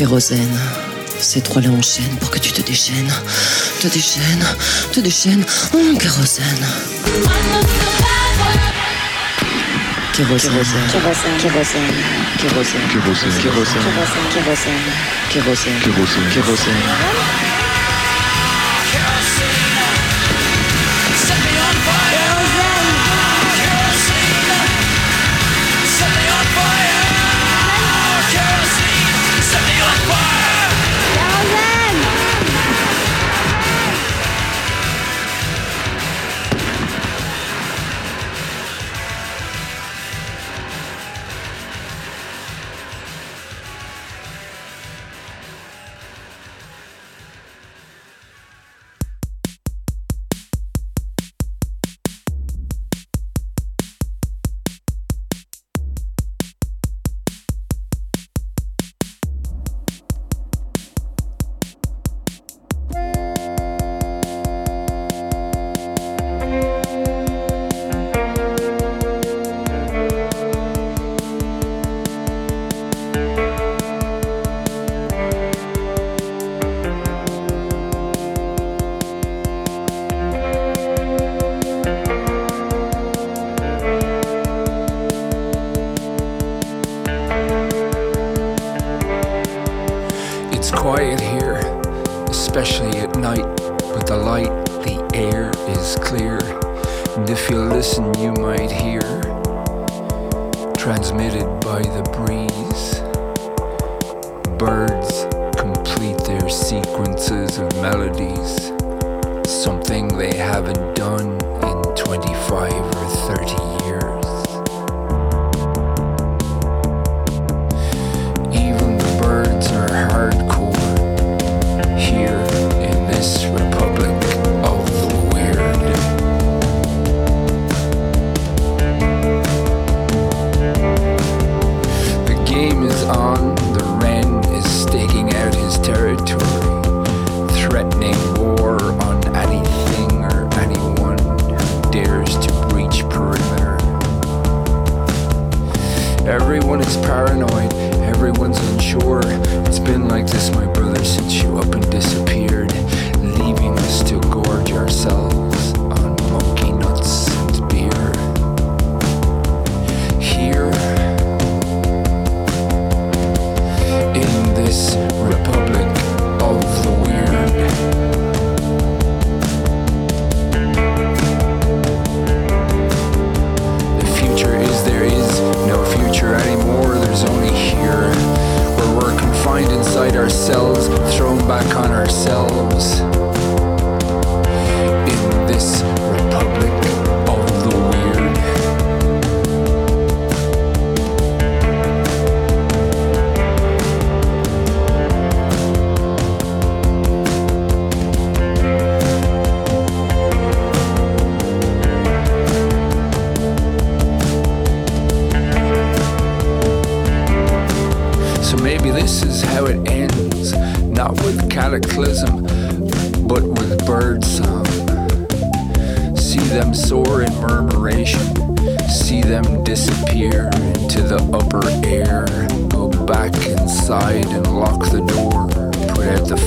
Kérosène. Ces trois-là enchaînent pour que tu te déchaînes. Te déchaînes, te déchaînes. Oh, kérosène. Kérosène. Kérosène. Kérosène. Kérosène. Kérosène. Kérosène. Kérosène. Kérosène. Kérosène. Eh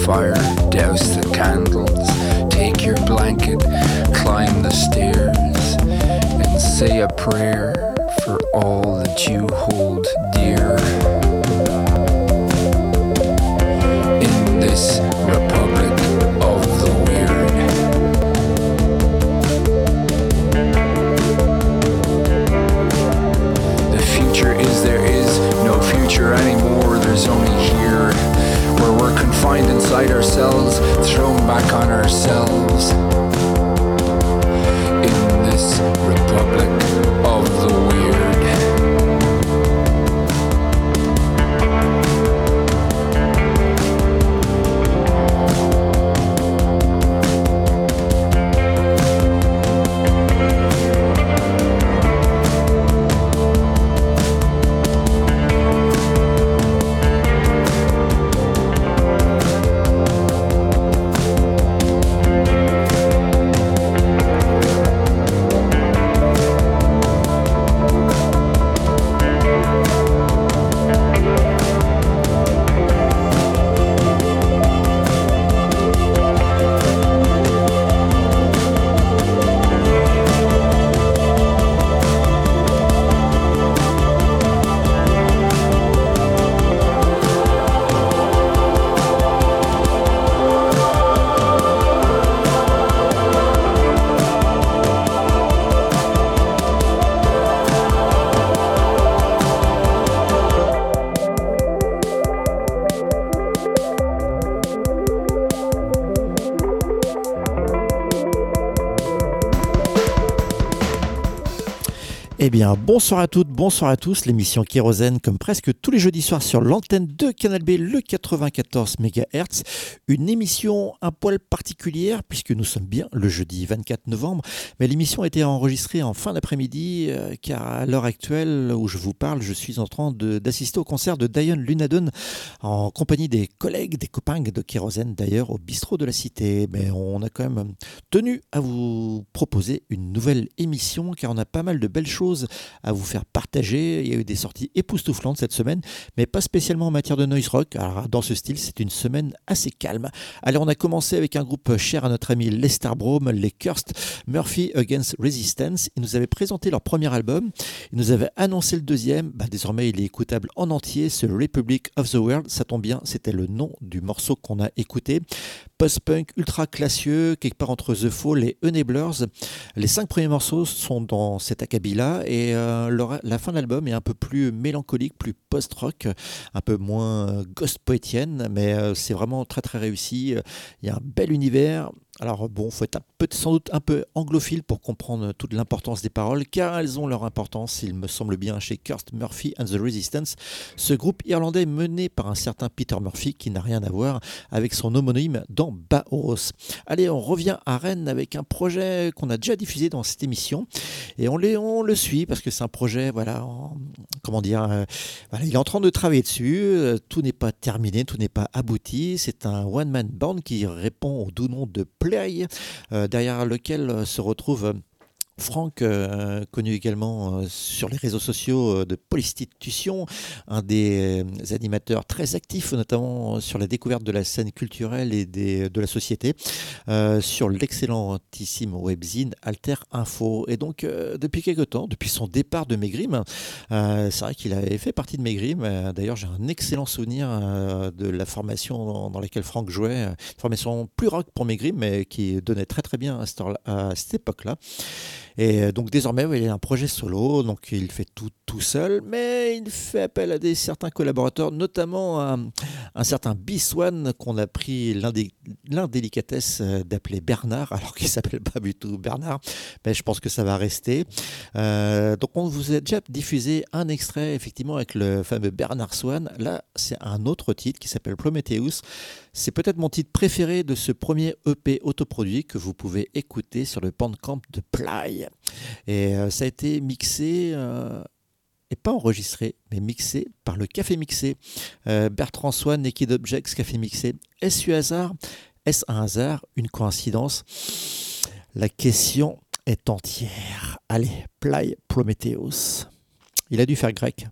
fire, douse the candles, take your blanket, climb the stairs, and say a prayer for all that you hold. ourselves, thrown back on ourselves. Bonsoir à toutes, bonsoir à tous. L'émission Kérosène, comme presque les jeudis soirs sur l'antenne de Canal B, le 94 MHz. Une émission un poil particulière, puisque nous sommes bien le jeudi 24 novembre. Mais l'émission a été enregistrée en fin d'après-midi, euh, car à l'heure actuelle où je vous parle, je suis en train d'assister au concert de Diane Lunadon en compagnie des collègues, des copains de Kérosène d'ailleurs, au bistrot de la Cité. Mais on a quand même tenu à vous proposer une nouvelle émission, car on a pas mal de belles choses à vous faire partager. Il y a eu des sorties époustouflantes cette semaine, mais pas spécialement en matière de noise rock. Alors, dans ce style, c'est une semaine assez calme. Allez, on a commencé avec un groupe cher à notre ami Lester Brom, les Cursed Murphy Against Resistance. Ils nous avaient présenté leur premier album. Ils nous avaient annoncé le deuxième. Bah, désormais, il est écoutable en entier. Ce Republic of the World, ça tombe bien, c'était le nom du morceau qu'on a écouté post-punk ultra classieux, quelque part entre The Fall et Enablers. Les cinq premiers morceaux sont dans cet acabit-là et euh, la fin de l'album est un peu plus mélancolique, plus post-rock, un peu moins ghost poétienne, mais euh, c'est vraiment très très réussi. Il y a un bel univers, alors bon, faut être sans doute un peu anglophile pour comprendre toute l'importance des paroles, car elles ont leur importance, il me semble bien, chez Kirst Murphy and the Resistance, ce groupe irlandais mené par un certain Peter Murphy qui n'a rien à voir avec son homonyme dans Baos. Allez, on revient à Rennes avec un projet qu'on a déjà diffusé dans cette émission, et on, on le suit parce que c'est un projet, voilà, comment dire, euh, il est en train de travailler dessus, euh, tout n'est pas terminé, tout n'est pas abouti, c'est un one-man band qui répond au doux nom de Euh, derrière lequel se retrouve Franck, euh, connu également euh, sur les réseaux sociaux euh, de Polistitution, un des animateurs très actifs, notamment sur la découverte de la scène culturelle et de la société, sur l'excellentissime webzine Alter Info. Et donc, depuis quelque temps, depuis son départ de Megrim, c'est vrai qu'il avait fait partie de Megrim. D'ailleurs, j'ai un excellent souvenir de la formation dans, laquelle Franck jouait, une formation plus rock pour Megrim, mais qui donnait très très bien à cette époque-là. Et euh, donc désormais, il a un projet solo, donc il fait tout tout seul, mais il fait appel à des certains collaborateurs, notamment un, un certain Biswan qu'on a pris l'indélicatesse euh, d'appeler Bernard, alors qu'il s'appelle pas du tout Bernard, mais je pense que ça va rester. Euh, donc on vous a déjà diffusé un extrait effectivement avec le fameux Bernard Swan. Là, c'est un autre titre qui s'appelle Prometheus. C'est peut-être mon titre préféré de ce premier EP autoproduit que vous pouvez écouter sur le Bandcamp de Ply. Et euh, ça a été mixé, pas enregistré, mais mixé par le Café Mixé. Euh, Bertrand Swan, Naked Objects, Café Mixé. Est-ce un hasard? Est-ce un hasard? Une coïncidence? La question est entière. Allez, Ply Prometheus. Il a dû faire grec.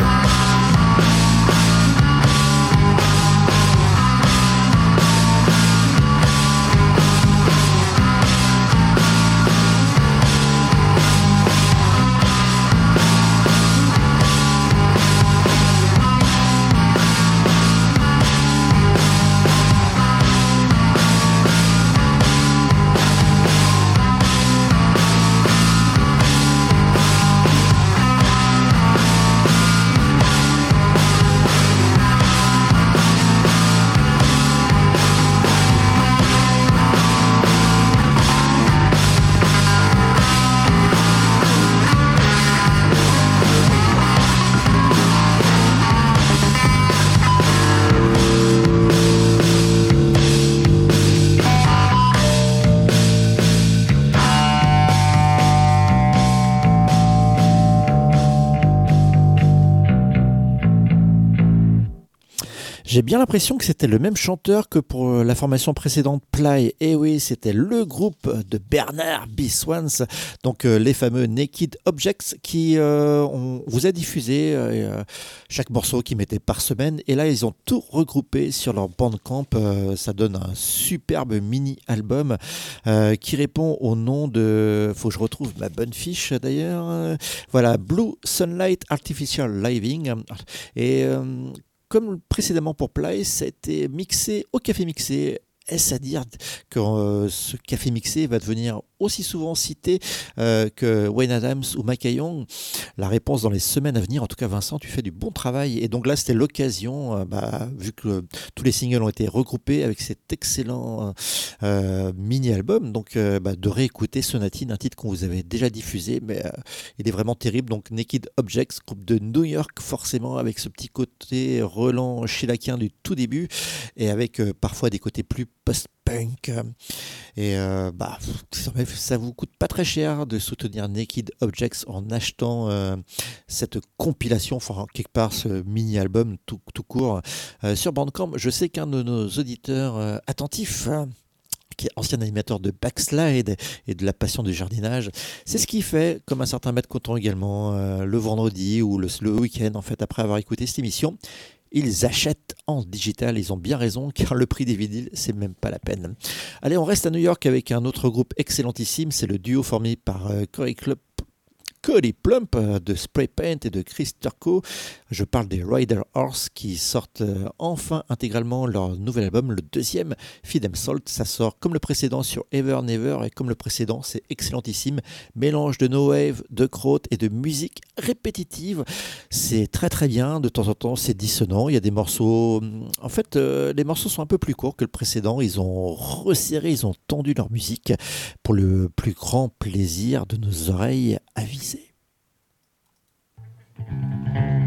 here. J'ai bien l'impression que c'était le même chanteur que pour euh, la formation précédente Ply. Et eh oui, c'était le groupe de Bernard B. Donc euh, les fameux Naked Objects qui euh, on vous a diffusé chaque morceau qu'ils mettaient par semaine. Et là, ils ont tout regroupé sur leur Bandcamp. ça donne un superbe mini-album qui répond au nom de... Faut que je retrouve ma bonne fiche d'ailleurs. Voilà, Blue Sunlight Artificial Living. Et comme précédemment pour Play, ça a été mixé au café mixé. Est-ce à dire que euh, ce café mixé va devenir aussi souvent cité euh, que Wayne Adams ou Young La réponse dans les semaines à venir. En tout cas, Vincent, tu fais du bon travail. Et donc là, c'était l'occasion, euh, bah, vu que tous les singles ont été regroupés avec cet excellent mini-album, donc bah, de réécouter Sonatine, un titre qu'on vous avait déjà diffusé, mais il est vraiment terrible. Donc Naked Objects, groupe de New York, forcément, avec ce petit côté Roland Chilakien du tout début, et avec parfois des côtés plus post-punk. Et euh, bah, ça vous coûte pas très cher de soutenir Naked Objects en achetant euh, cette compilation, enfin quelque part ce mini-album tout, court euh, sur Bandcamp. Je sais qu'un de nos auditeurs attentifs qui est ancien animateur de Backslide et de la passion du jardinage. C'est ce qu'il fait, comme un certain maître coton également, le vendredi ou le, le week-end, en fait, après avoir écouté cette émission ils achètent en digital. Ils ont bien raison car le prix des vinyles, c'est même pas la peine. Allez, on reste à New York avec un autre groupe excellentissime. C'est le duo formé par euh, Corey Club Cody Plump euh, de Spray Paint et de Chris Turco. Je parle des Rider Horse qui sortent euh, enfin intégralement leur nouvel album, le deuxième, Feed Salt. Ça sort comme le précédent sur Ever Never et comme le précédent, c'est excellentissime. Mélange de no wave, de crotte et de musique répétitive. C'est très très bien. De temps en temps, c'est dissonant. Il y a des morceaux. En fait, euh, les morceaux sont un peu plus courts que le précédent. Ils ont resserré, ils ont tendu leur musique pour le plus grand plaisir de nos oreilles avisées. thank you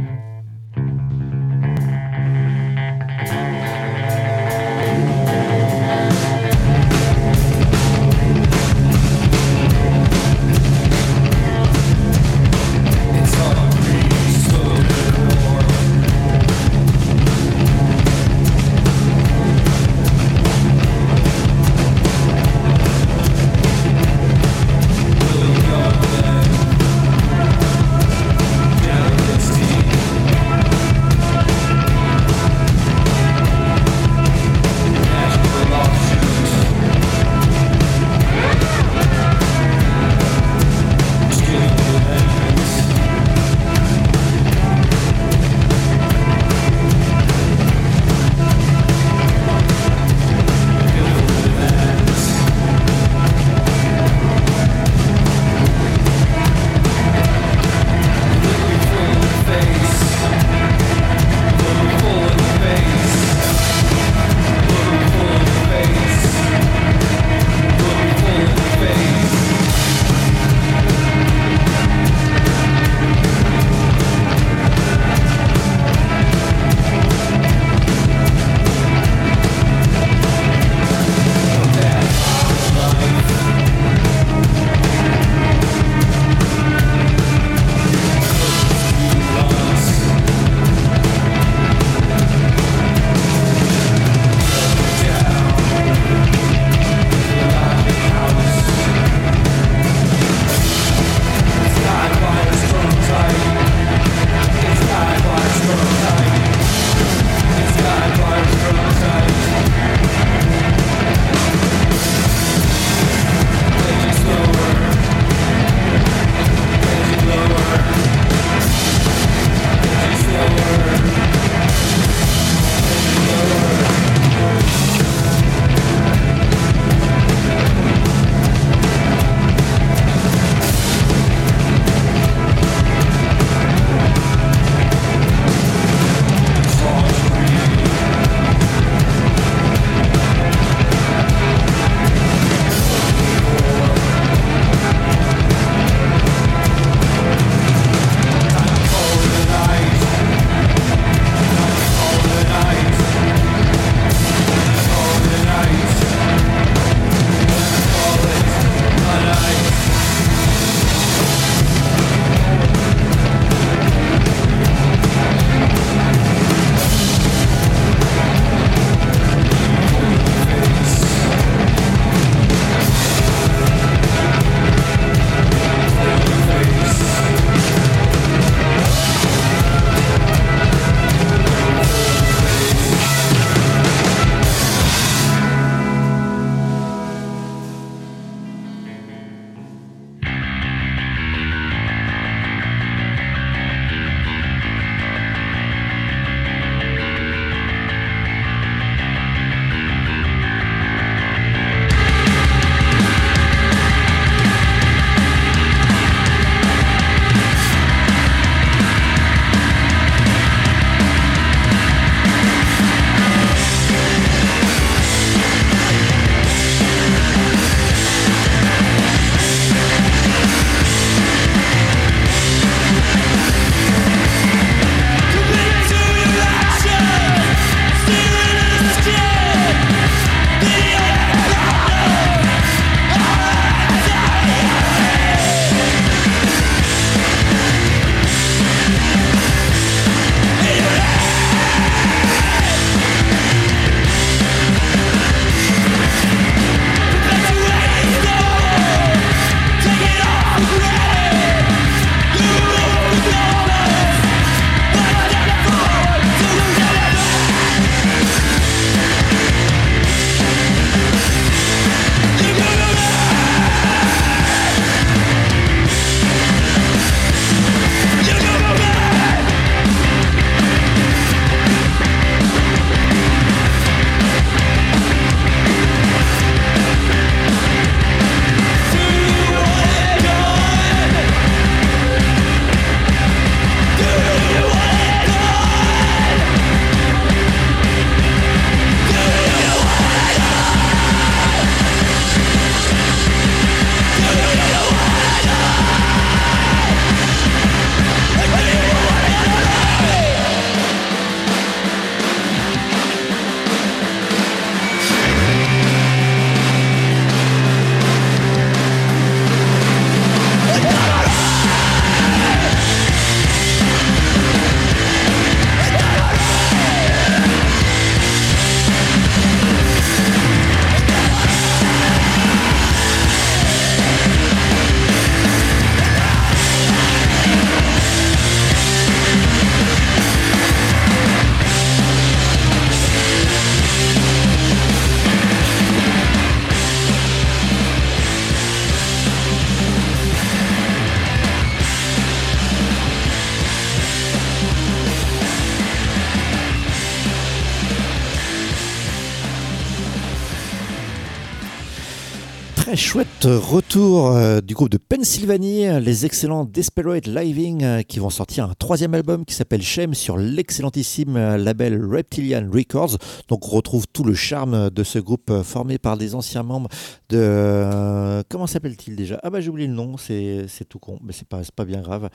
retour euh, du groupe de Pennsylvanie, les excellents Desperate Living euh, qui vont sortir un troisième album qui s'appelle Shame sur l'excellentissime euh, label Reptilian Records. Donc on retrouve tout le charme de ce groupe formé par des anciens membres de... comment s'appelle-t-il déjà? Ah bah j'ai oublié le nom, c'est tout con, mais c'est pas, pas bien grave.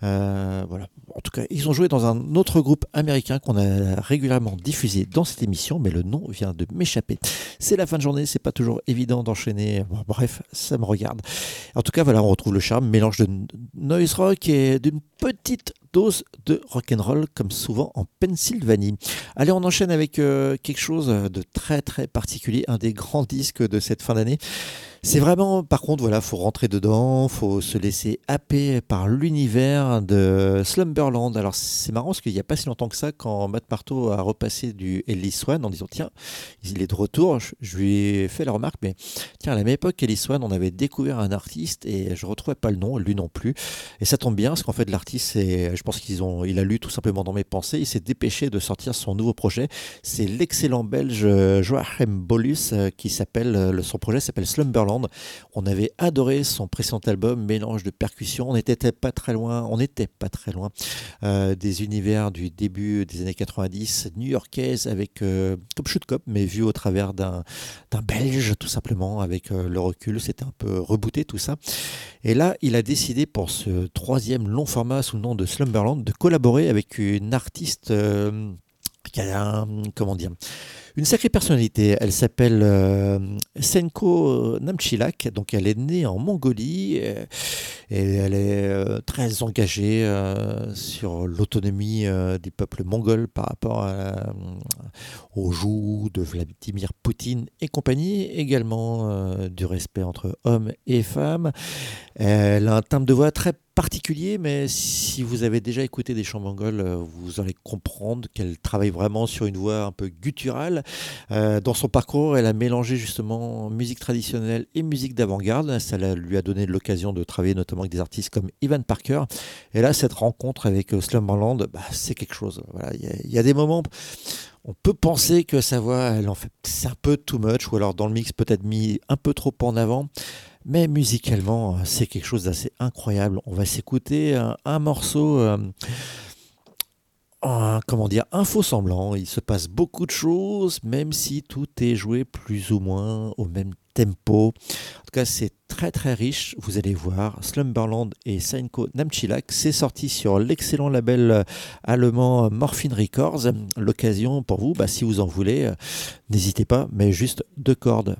voilà. En tout cas, ils ont joué dans un autre groupe américain qu'on a régulièrement diffusé dans cette émission, mais le nom vient de m'échapper. C'est la fin de journée, c'est pas toujours évident d'enchaîner bref, ça me regarde. En tout cas, voilà, on retrouve le charme, mélange de noise rock et d'une petite dose de rock'n'roll, comme souvent en Pennsylvanie. Allez, on enchaîne avec euh, quelque chose de très très particulier, un des grands disques de cette fin d'année. C'est vraiment, par contre, voilà, faut rentrer dedans, faut se laisser happer par l'univers de Slumberland. Alors c'est marrant parce qu'il n'y a pas si longtemps que ça, quand Matt Marteau a repassé du Ellie Swan en disant tiens, il est de retour, je, lui ai fait la remarque, mais tiens, à la même époque, Ellie Swan, on avait découvert un artiste et je retrouvais pas le nom, lui non plus. Et ça tombe bien parce qu'en fait, l'artiste, je pense qu'ils ont, il a lu tout simplement dans mes pensées, il s'est dépêché de sortir son nouveau projet. C'est l'excellent belge Joachim Bolus euh, qui s'appelle, euh, son projet s'appelle Slumberland. On avait adoré son précédent album, mélange de percussions. On n'était pas très loin, on n'était pas très loin euh, des univers du début des années 90 new-yorkaise avec euh, Shoot Cop, mais vu au travers d'un Belge tout simplement. Avec euh, le recul, c'était un peu rebooté tout ça. Et là, il a décidé pour ce troisième long format sous le nom de Slumberland de collaborer avec une artiste qui a un, comment dire une sacrée personnalité. Elle s'appelle euh, Senko Namchilak, donc elle est née en Mongolie euh, et elle est euh, très engagée sur l'autonomie des peuples mongols par rapport aux joues de Vladimir Poutine et compagnie, également du respect entre hommes et femmes. Elle a un timbre de voix très particulier, mais si vous avez déjà écouté des chants mongols, euh, vous allez comprendre qu'elle travaille vraiment sur une voix un peu gutturale. Euh, dans son parcours, elle a mélangé justement musique traditionnelle et musique d'avant-garde. Ça lui a donné l'occasion de travailler notamment avec des artistes comme Ivan Parker. Et là, cette rencontre avec euh, Slumberland, bah, c'est quelque chose. Il y, a des moments on peut penser que sa voix, elle en fait, c'est un peu too much, ou alors dans le mix peut-être mis un peu trop en avant. Mais musicalement, c'est quelque chose d'assez incroyable. On va s'écouter un, morceau, euh, comment dire, un faux semblant. Il se passe beaucoup de choses, même si tout est joué plus ou moins au même tempo. En tout cas, c'est très très riche. Vous allez voir, Slumberland et Sainko Namchilak, c'est sorti sur l'excellent label allemand Morphine Records. L'occasion pour vous, bah, si vous en voulez, euh, n'hésitez pas, mais juste deux cordes.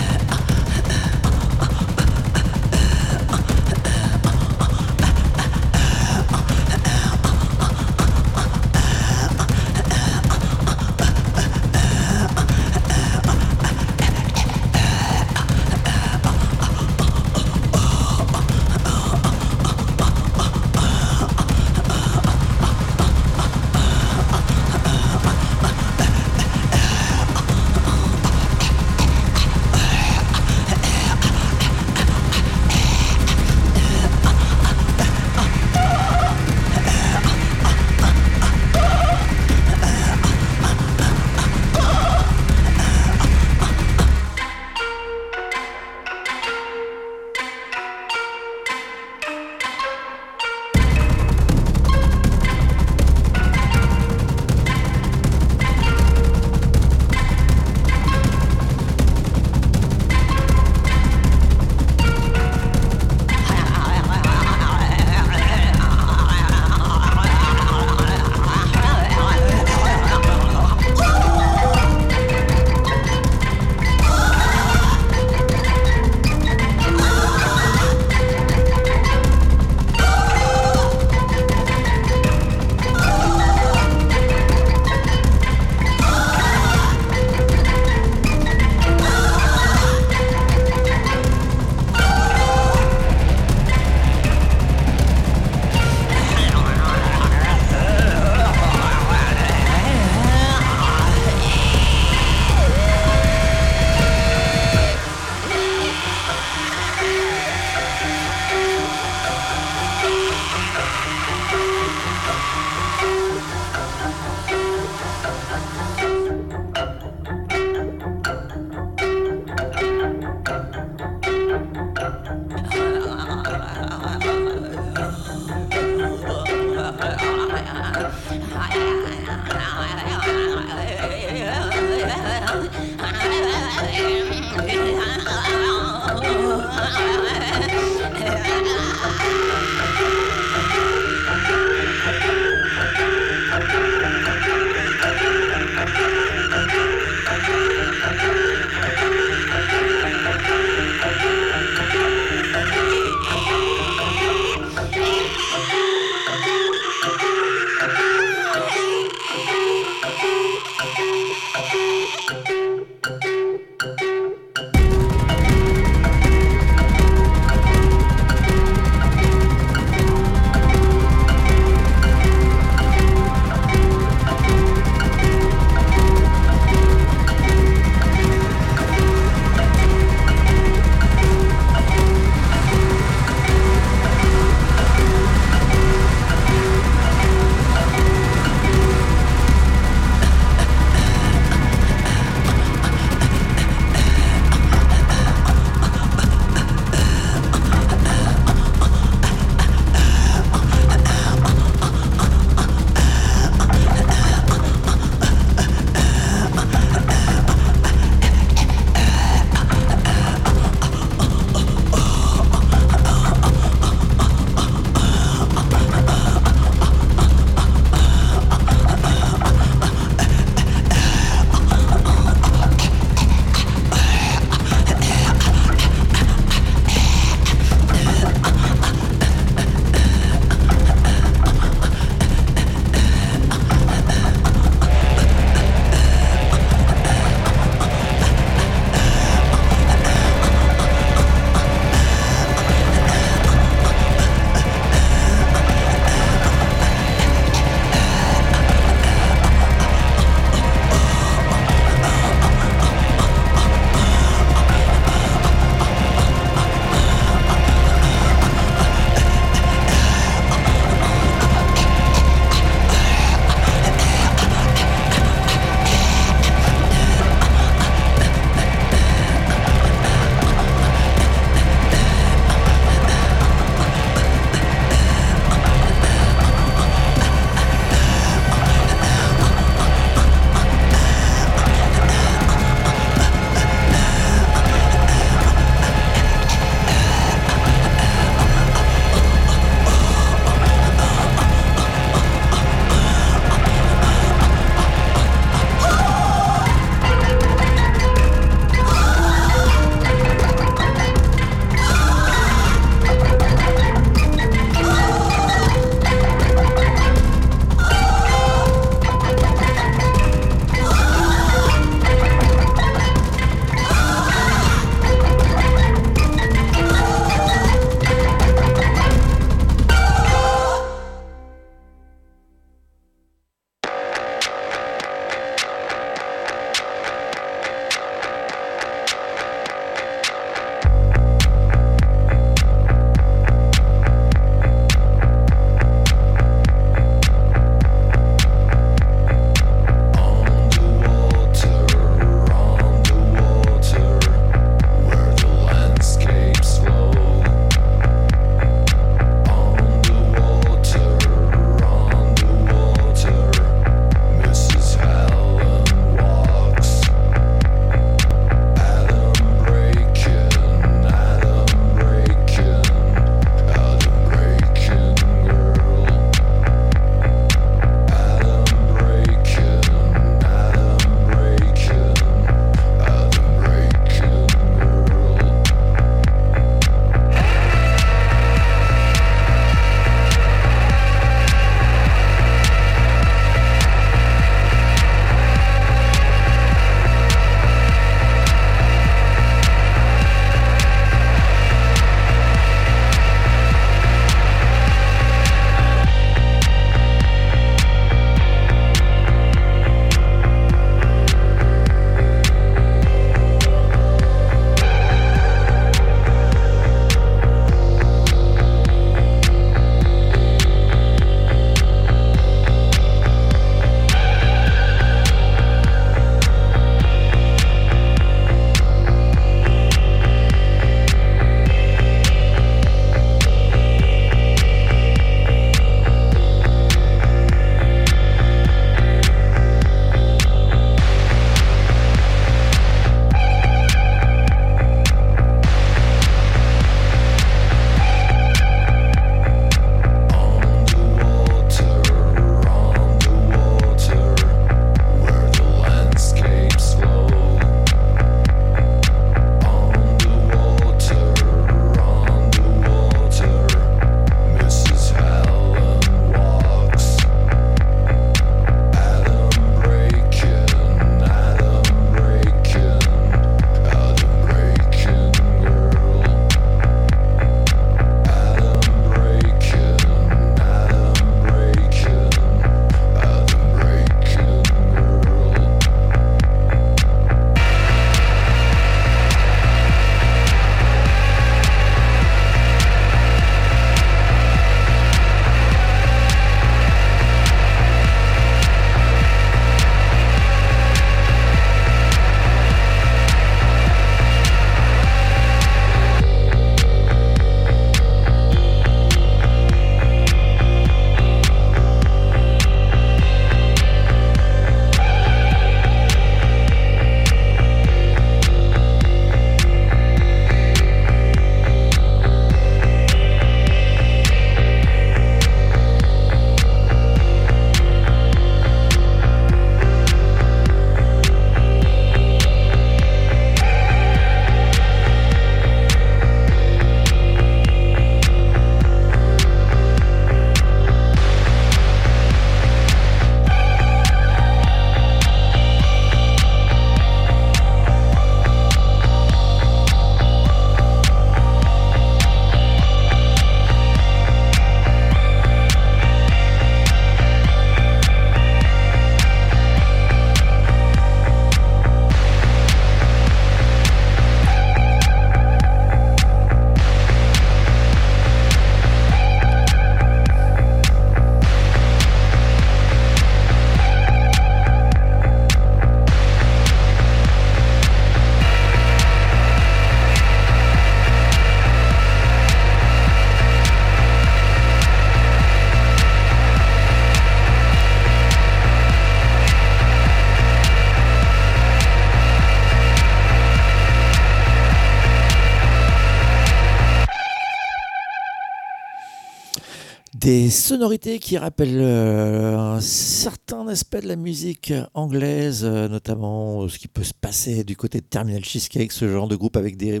Des sonorités qui rappellent euh, un certain aspect de la musique anglaise, euh, notamment ce qui peut se passer du côté de Terminal Cheesecake, ce genre de groupe avec des,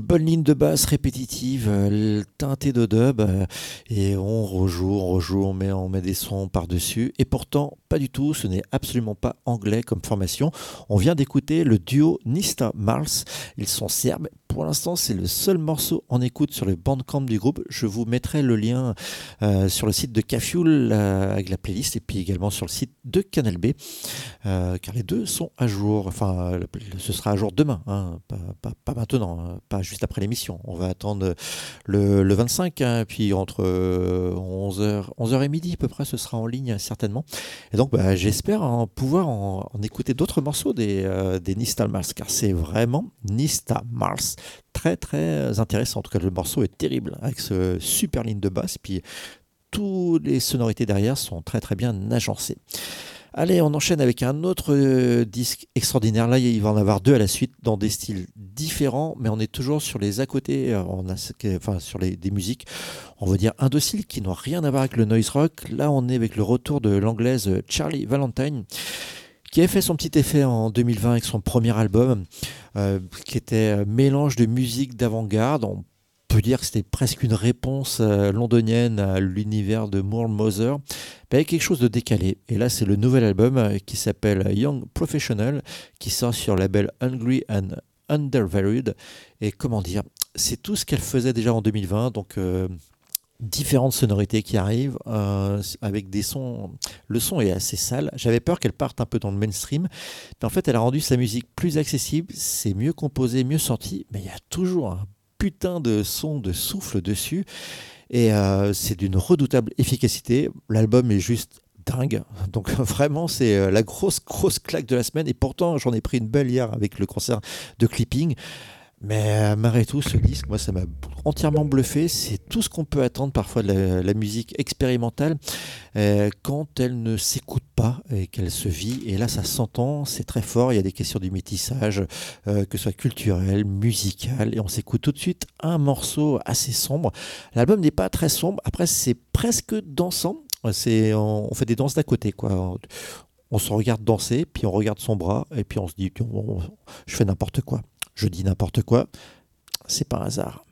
bonnes lignes de basse répétitives, euh, teintées de dub, et on rejoue, on rejoue, on met, on met des sons par-dessus. Et pourtant, pas du tout, ce n'est absolument pas anglais comme formation. On vient d'écouter le duo Nista Mars. Ils sont serbes. Pour l'instant, c'est le seul morceau en écoute sur le bandcamp du groupe. Je vous mettrai le lien euh, sur le site de Cafioul euh, avec la playlist et puis également sur le site de Canal B, euh, car les deux sont à jour. Enfin, ce sera à jour demain, hein, pas, maintenant, hein, pas juste après l'émission. On va attendre le, 25, hein, puis entre 11h, 11h et midi à peu près, ce sera en ligne certainement. Donc, bah, j'espère pouvoir en, écouter d'autres morceaux des, Nista Mars, car c'est vraiment Nista Mars très très intéressant. En tout cas, le morceau est terrible avec ce super ligne de basse. Puis toutes les sonorités derrière sont très très bien agencées. Allez, on enchaîne avec un autre euh, disque extraordinaire. Là, il va en avoir deux à la suite dans des styles différents, mais on est toujours sur les à côté, euh, enfin sur les, des musiques, on va dire indociles qui n'ont rien à voir avec le noise rock. Là, on est avec le retour de l'anglaise Charlie Valentine qui a fait son petit effet en 2020 avec son premier album, euh, qui était un mélange de musique d'avant-garde. Peut dire que c'était presque une réponse euh, londonienne à l'univers de Moore Moser, mais avec quelque chose de décalé. Et là, c'est le nouvel album euh, qui s'appelle Young Professional, qui sort sur le label Hungry and Undervalued. Et comment dire, c'est tout ce qu'elle faisait déjà en 2020, donc différentes sonorités qui arrivent euh, avec des sons. Le son est assez sale. J'avais peur qu'elle parte un peu dans le mainstream, mais en fait, elle a rendu sa musique plus accessible. C'est mieux composé, mieux sorti, mais il y a toujours un putain de son de souffle dessus, et euh, c'est d'une redoutable efficacité. L'album est juste dingue. Donc vraiment, c'est euh, la grosse, grosse claque de la semaine. Et pourtant, j'en ai pris une belle hier avec le concert de Clipping. Mais euh, malgré tout, ce disque, moi, ça m'a entièrement bluffé. C'est tout ce qu'on peut attendre parfois de la, musique expérimentale euh, quand elle ne s'écoute pas et qu'elle se vit. Et là, ça s'entend, c'est très fort. Il y a des questions du métissage, euh, que ce soit culturel, musical. Et on s'écoute tout de suite un morceau assez sombre. L'album n'est pas très sombre. Après, c'est presque dansant. C'est, on, fait des danses d'à côté, quoi on se regarde danser, puis on regarde son bras, et puis on se dit, je fais n'importe quoi je dis n'importe quoi, c'est pas un hasard.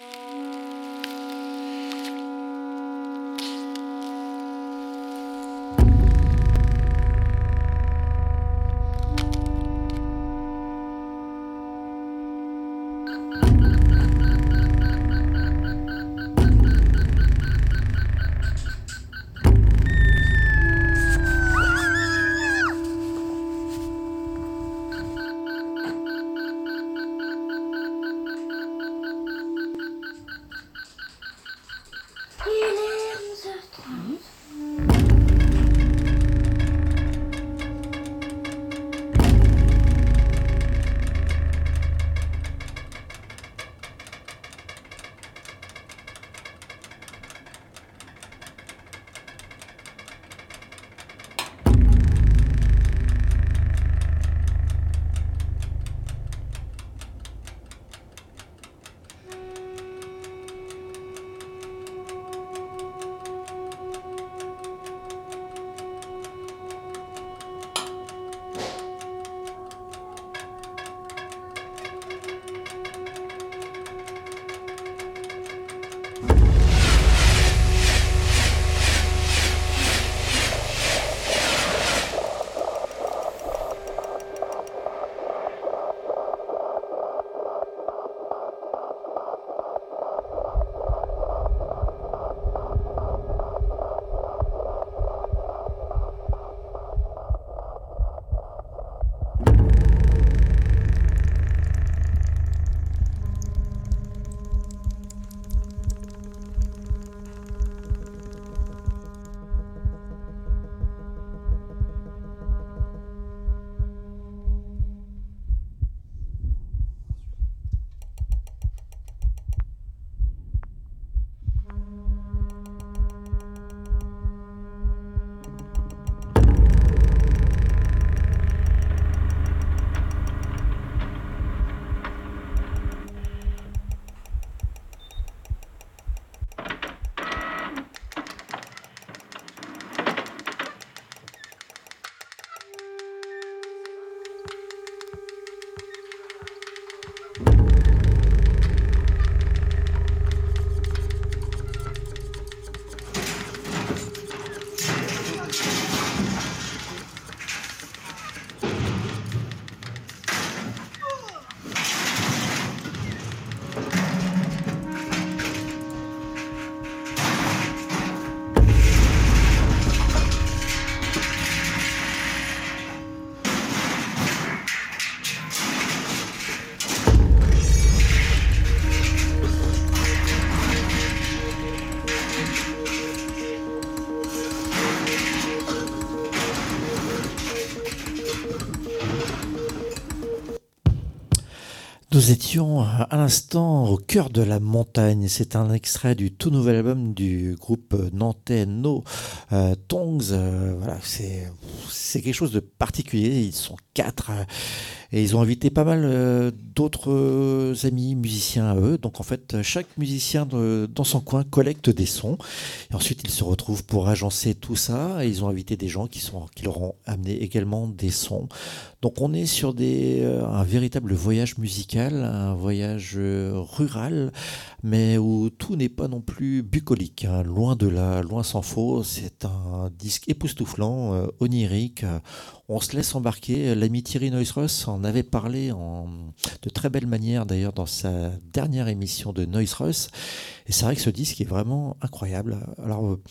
Música Nous étions à l'instant au cœur de la montagne. C'est un extrait du tout nouvel album du groupe nantais No euh, Tongues. Euh, voilà, c'est quelque chose de particulier. Ils sont quatre. Euh, et ils ont invité pas mal d'autres euh, amis musiciens à eux. Donc en fait, chaque musicien dans son coin collecte des sons. Et ensuite, ils se retrouvent pour agencer tout ça. Et ils ont invité des gens qui, sont, qui leur ont amené également des sons. Donc on est sur des, euh, un véritable voyage musical, un voyage rural, mais où tout n'est pas non plus bucolique. Hein. Loin de là, loin s'en faut. C'est un disque époustouflant, onirique. On se laisse embarquer. L'ami Thierry Neusros en avait parlé en, de très belle manière d'ailleurs dans sa dernière émission de Neusros. Et c'est vrai que ce disque est vraiment incroyable. Alors, euh,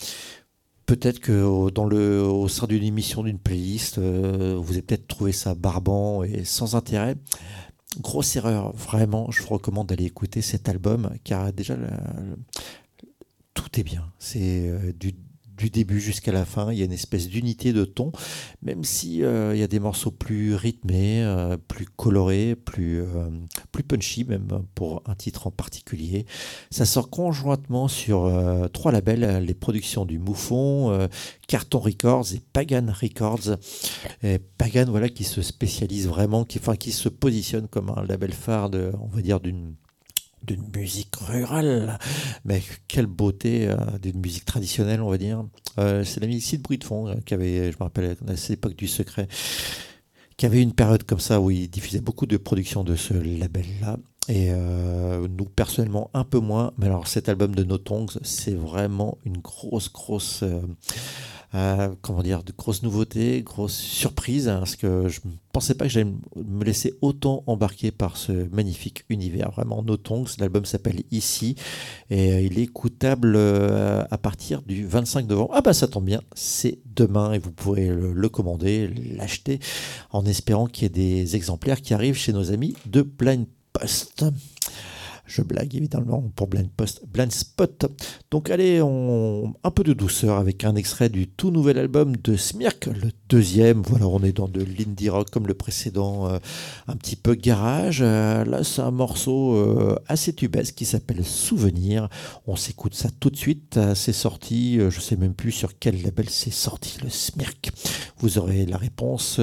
peut-être que dans le, au sein d'une émission, d'une playlist, euh, vous avez peut-être trouvé ça barbant et sans intérêt. Grosse erreur, vraiment, je vous recommande d'aller écouter cet album car déjà tout est bien. C'est euh, du du début jusqu'à la fin. Il y a une espèce d'unité de ton, même si euh, il y a des morceaux plus rythmés, euh, plus colorés, plus, euh, punchy, même pour un titre en particulier. Ça sort conjointement sur trois labels, les productions du Moufon, Carton Records et Pagan Records. Pagan, voilà, qui se spécialise vraiment, qui, enfin, qui se positionne comme un label phare de, on va dire, d'une d'une musique rurale. Mais quelle beauté euh, d'une musique traditionnelle, on va dire. Euh, c'est l'ami de Bruit de euh, qui avait, je me rappelle, à cette époque du secret, qui avait une période comme ça où il diffusait beaucoup de productions de ce label-là. Et nous, personnellement, un peu moins. Mais alors, cet album de No Tongues, c'est vraiment une grosse, grosse comment dire, de grosses nouveautés, grosses surprises, hein, parce que je ne pensais pas que j'allais me laisser autant embarquer par ce magnifique univers. Vraiment, No Tongues, l'album s'appelle Ici, et euh, il est écoutable euh, à partir du 25 novembre. Ah bah ça tombe bien, c'est demain, et vous pourrez le, commander, l'acheter, en espérant qu'il y ait des exemplaires qui arrivent chez nos amis de Blind Beste. Je blague évidemment pour Blind, Post, Blind Spot. Donc allez, un peu de douceur avec un extrait du tout nouvel album de Smirk, le deuxième. Voilà, on est dans de l'indie rock comme le précédent, euh, un petit peu garage. Euh, là, c'est un morceau euh, assez tubesque qui s'appelle Souvenir. On s'écoute ça tout de suite. c'est sorti, je sais même plus sur quel label c'est sorti, le Smirk. Vous aurez la réponse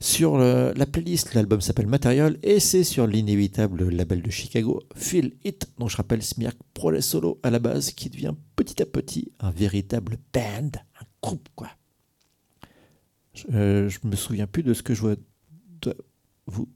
sur la playlist. L'album s'appelle Material et c'est sur l'inévitable label de Chicago, Feel It, dont je rappelle Smirk Pro Solo à la base, qui devient petit à petit un véritable band, un groupe quoi. Je, euh, je me souviens plus de ce que je vois de vous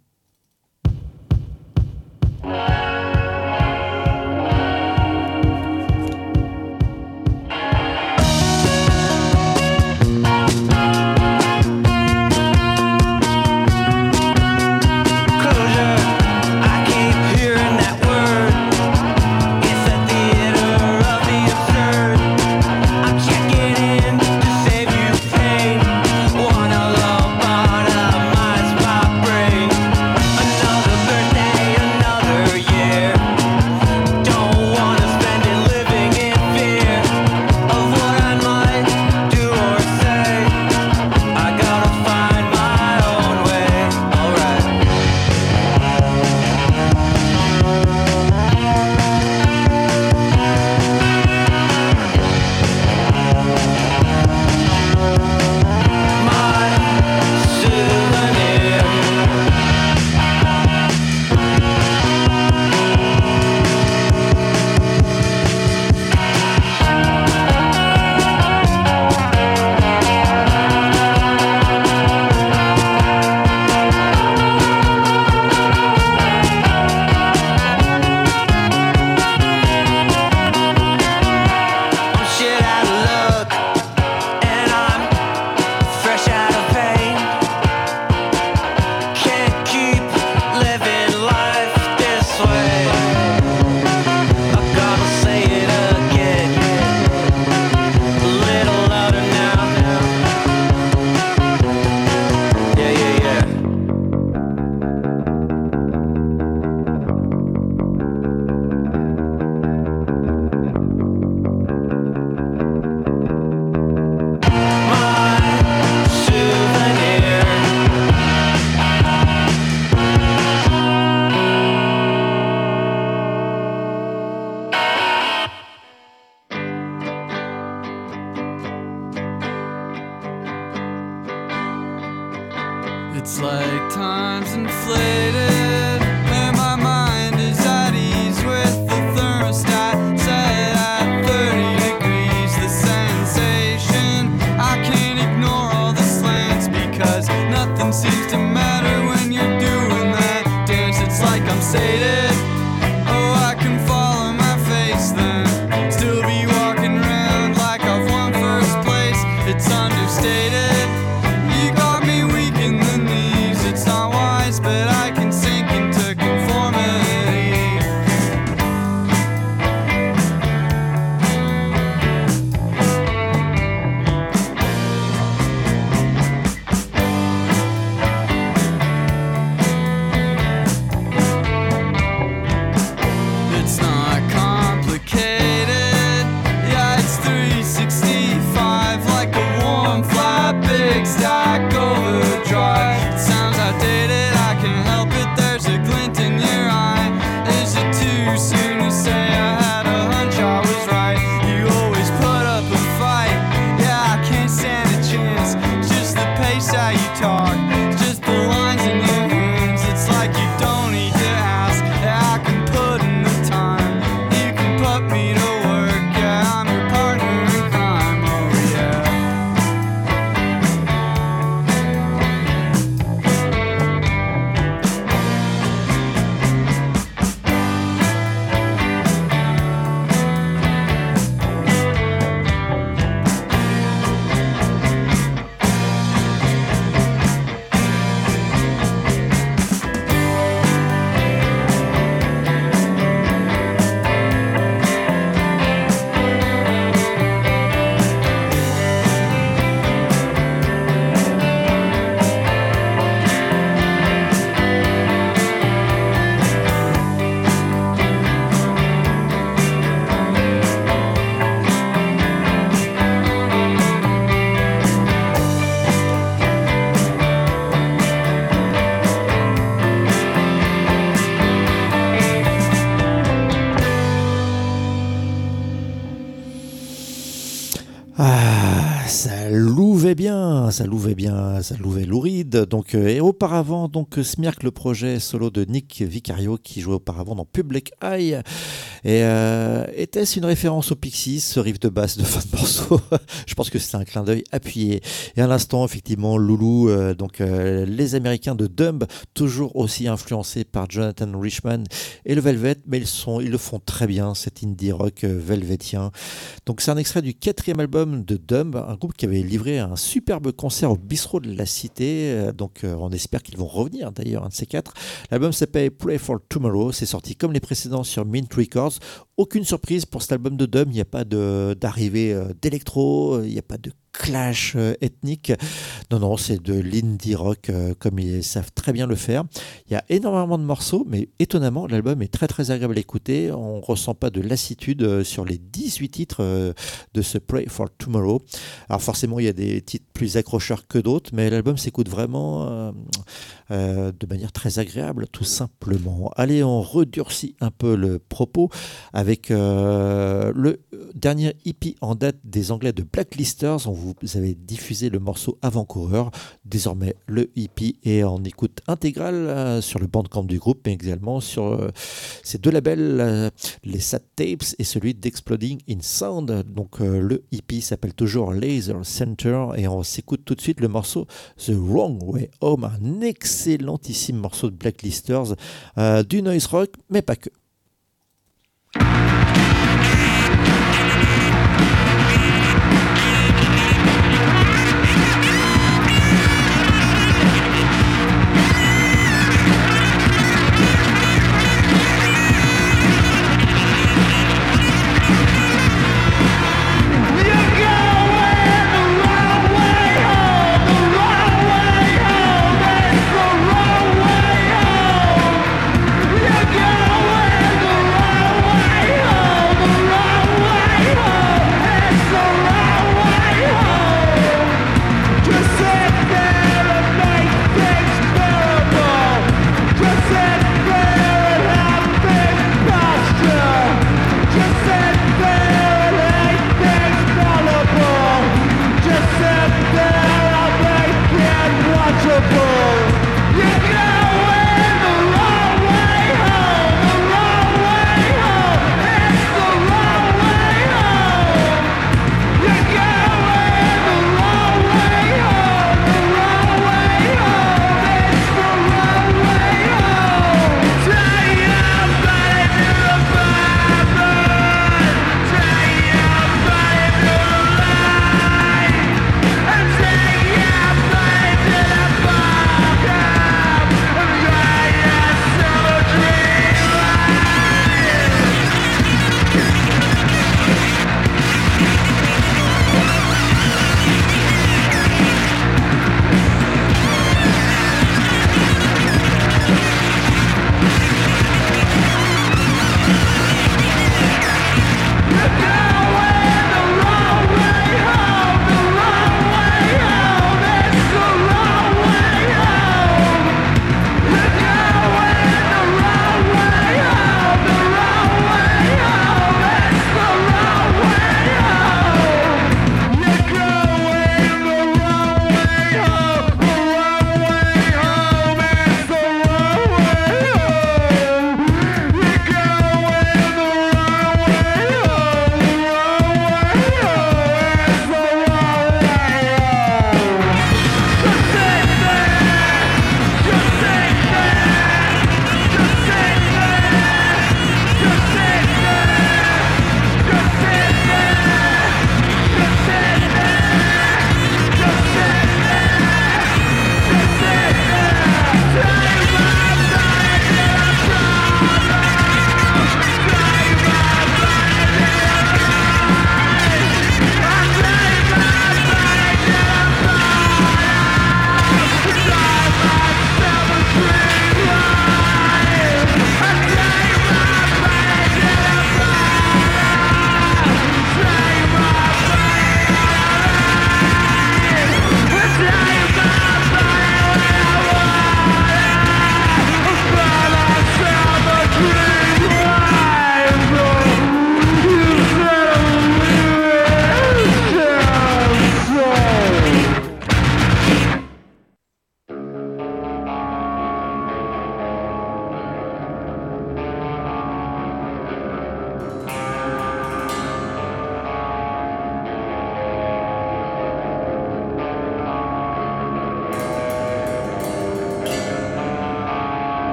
ça louvait bien, ça louvait louride. Donc, euh, et auparavant, donc Smirk, le projet solo de Nick Vicario qui jouait auparavant dans Public Eye. Et euh, était-ce une référence au Pixies, ce riff de basse de fin de morceau? Je pense que c'est un clin d'œil appuyé. Et à l'instant, effectivement, Loulou, euh, donc les Américains de Dumb, toujours aussi influencés par Jonathan Richman et le Velvet, mais ils ils le font très bien, cet indie rock velvetien. Donc c'est un extrait du quatrième album de Dumb, un groupe qui avait livré un superbe concert au bistrot de la Cité. Euh, donc euh, on espère qu'ils vont revenir d'ailleurs, un de ces quatre. L'album s'appelle Pray for Tomorrow. C'est sorti comme les précédents sur Mint Records. Aucune surprise pour cet album de Dumb. Il n'y a pas d'arrivée euh, d'électro, il n'y a pas de clash euh, ethnique. Non, non, c'est de l'indie rock euh, comme ils savent très bien le faire. Il y a énormément de morceaux, mais étonnamment, l'album est très très agréable à écouter. On ne ressent pas de lassitude euh, sur les 18 titres de ce Pray for Tomorrow. Alors forcément, il y a des titres plus accrocheurs que d'autres, mais l'album s'écoute vraiment de manière très agréable, tout simplement. Allez, on redurcit un peu le propos le dernier hippie en date des Anglais de Blacklisters. On vous avez diffusé le morceau Avant-coureur. Désormais, le hippie est en écoute intégrale euh, sur le bandcamp du groupe, mais également sur euh, ces deux labels, euh, les Sat Tapes et celui d'Exploding in Sound. Donc le hippie s'appelle toujours Laser Center et on s'écoute tout de suite le morceau The Wrong Way Home, un excellentissime morceau de Blacklisters, du noise rock, mais pas que. you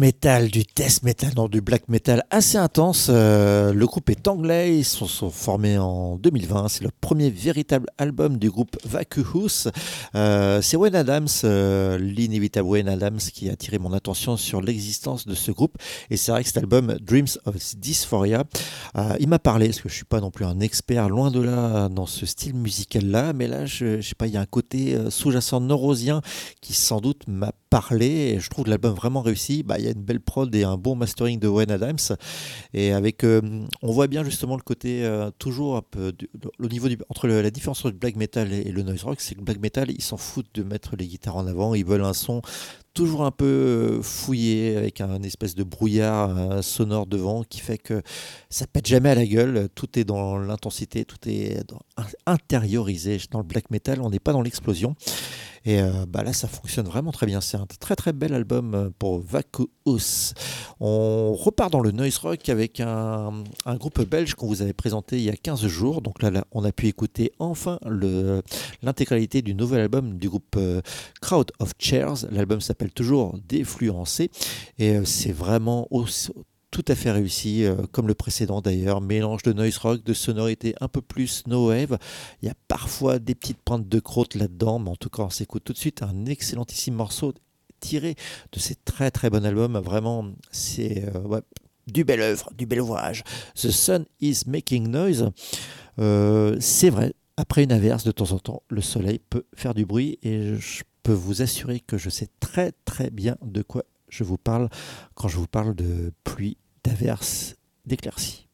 metal, du death metal, non, du black metal assez intense. Euh, le groupe est anglais, ils sont, sont formés en 2020. C'est le premier véritable album du groupe Vacuous. Euh, c'est Wayne Adams, euh, l'inévitable Wayne Adams, qui a attiré mon attention sur l'existence de ce groupe. Et c'est vrai que cet album, Dreams of Dysphoria, euh, il m'a parlé, parce que je suis pas non plus un expert, loin de là, dans ce style musical-là. Mais là, je, je sais pas, il y a un côté euh, sous-jacent neurosien qui sans doute m'a parlé. Et je trouve l'album vraiment réussi. Bah, il y a une belle prod et un bon mastering de Wayne Adams. Et avec, euh, on voit bien justement le côté euh, toujours un peu du- niveau du, entre la différence entre le black metal et, le noise rock, c'est que le black metal, ils s'en foutent de mettre les guitares en avant. Ils veulent un son toujours un peu euh, fouillé avec un espèce de brouillard sonore devant qui fait que ça pète jamais à la gueule. Tout est dans l'intensité, tout est intériorisé. Dans le black metal, on n'est pas dans l'explosion. Et euh, bah là, ça fonctionne vraiment très bien. C'est un très très bel album euh, pour Vacuous. On repart dans le noise rock avec un, un groupe belge qu'on vous avait présenté il y a 15 jours. Donc là, on a pu écouter enfin l'intégralité du nouvel album du groupe euh, Crowd of Chairs. L'album s'appelle toujours Défluencé et c'est vraiment aussi- tout à fait réussi, euh, comme le précédent d'ailleurs. Mélange de noise rock, de sonorité un peu plus no wave. Il y a parfois des petites pointes de crotte là-dedans, mais en tout cas, on s'écoute tout de suite un excellentissime morceau tiré de ces très très bon album. Vraiment, c'est euh, du bel œuvre, du bel ouvrage. The Sun is Making Noise. Euh, c'est vrai, après une averse, de temps en temps, le soleil peut faire du bruit et je peux vous assurer que je sais très très bien de quoi je vous parle quand je vous parle de pluie, d'averse, d'éclaircies.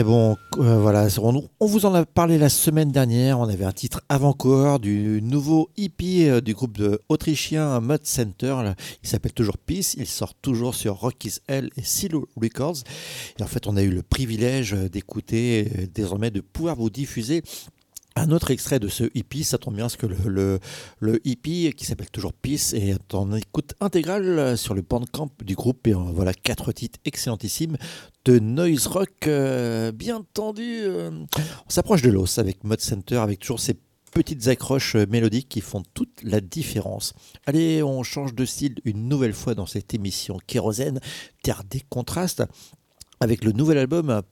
Très bon. Euh, voilà, on, vous en a parlé la semaine dernière. On avait un titre avant-coureur du nouveau hippie euh, du groupe autrichien Mud Center. Il s'appelle toujours Peace. Il sort toujours sur Rocky's Hell et Silo Records. Et en fait, on a eu le privilège euh, d'écouter, désormais de pouvoir vous diffuser un autre extrait de ce hippie, ça tombe bien parce que le, le, le hippie qui s'appelle toujours Peace est en écoute intégrale sur le bandcamp du groupe et voilà quatre titres excellentissimes de noise rock euh, bien tendu. euh. on s'approche de l'os avec Mod Center avec toujours ces petites accroches euh, mélodiques qui font toute la différence. Allez, on change de style une nouvelle fois dans cette émission Kérosène, Terre des contrastes, avec le nouvel album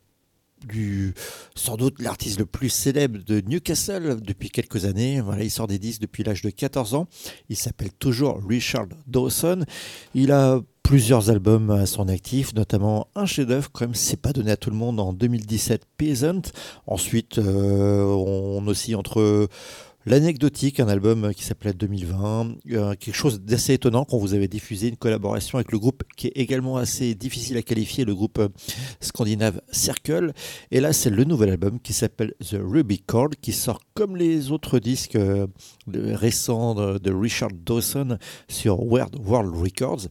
du sans doute l'artiste le plus célèbre de Newcastle depuis quelques années. Voilà, il sort des disques depuis l'âge de 14 ans. Il s'appelle toujours Richard Dawson. Il a plusieurs albums à son actif, notamment un chef-d'œuvre, quand même, c'est pas donné à tout le monde en 2017, Peasant. Ensuite, euh, on aussi entre L'anecdotique, un album qui s'appelait 2020, euh, quelque chose d'assez étonnant qu'on vous avait diffusé, une collaboration avec le groupe qui est également assez difficile à qualifier, le groupe euh, scandinave Circle. Et là, c'est le nouvel album qui s'appelle The Ruby Chord, qui sort comme les autres disques récents de, Richard Dawson sur World Records.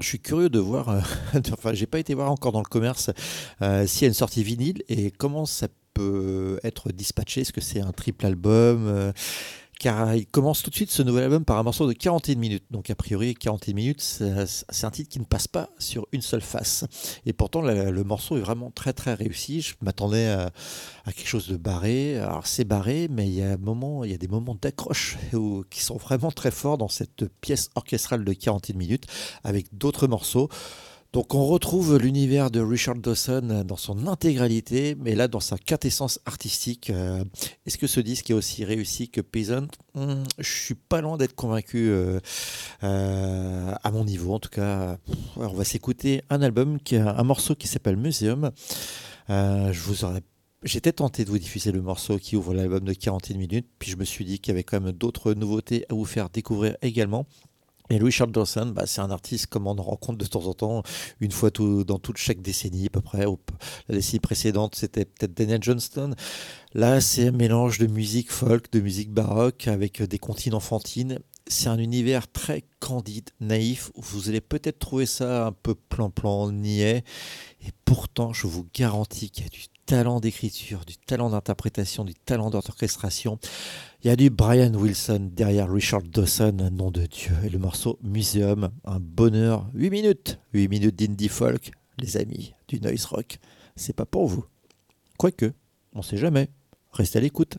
Je suis curieux de voir, euh, enfin, j'ai pas été voir encore dans le commerce euh, s'il y a une sortie vinyle et comment ça peut être dispatché. Est-ce que c'est un triple album euh, car il commence tout de suite ce nouvel album par un morceau de 41 minutes. Donc a priori 41 minutes, c'est un titre qui ne passe pas sur une seule face. Et pourtant le morceau est vraiment très très réussi. Je m'attendais à, quelque chose de barré. Alors c'est barré, mais il y a, il y a des moments d'accroche qui sont vraiment très forts dans cette pièce orchestrale de 41 minutes avec d'autres morceaux. Donc on retrouve l'univers de Richard Dawson dans son intégralité, mais là dans sa quintessence artistique. Euh, Est-ce que ce disque est aussi réussi que Peasant? Hmm, Je suis pas loin d'être convaincu euh, euh, à mon niveau. En tout cas, on va s'écouter un album, qui a un morceau qui s'appelle Museum. J'étais tenté de vous diffuser le morceau qui ouvre l'album de 41 minutes, puis je me suis dit qu'il y avait quand même d'autres nouveautés à vous faire découvrir également. Et Richard Dawson, bah, c'est un artiste comme on en rencontre de temps en temps, une fois dans toute chaque décennie à peu près. La décennie précédente, c'était peut-être Daniel Johnston. Là, c'est un mélange de musique folk, de musique baroque, avec des comptines enfantines. C'est un univers très candide, naïf. Vous allez peut-être trouver ça un peu plan-plan, niais. Et pourtant, je vous garantis qu'il y a du talent d'écriture, du talent d'interprétation, du talent d'orchestration. Il y a du Brian Wilson derrière Richard Dawson, nom de Dieu. Et le morceau Museum, un bonheur. 8 minutes. 8 minutes d'indie folk, les amis, du noise rock. C'est pas pour vous. Quoique, on sait jamais. Restez à l'écoute.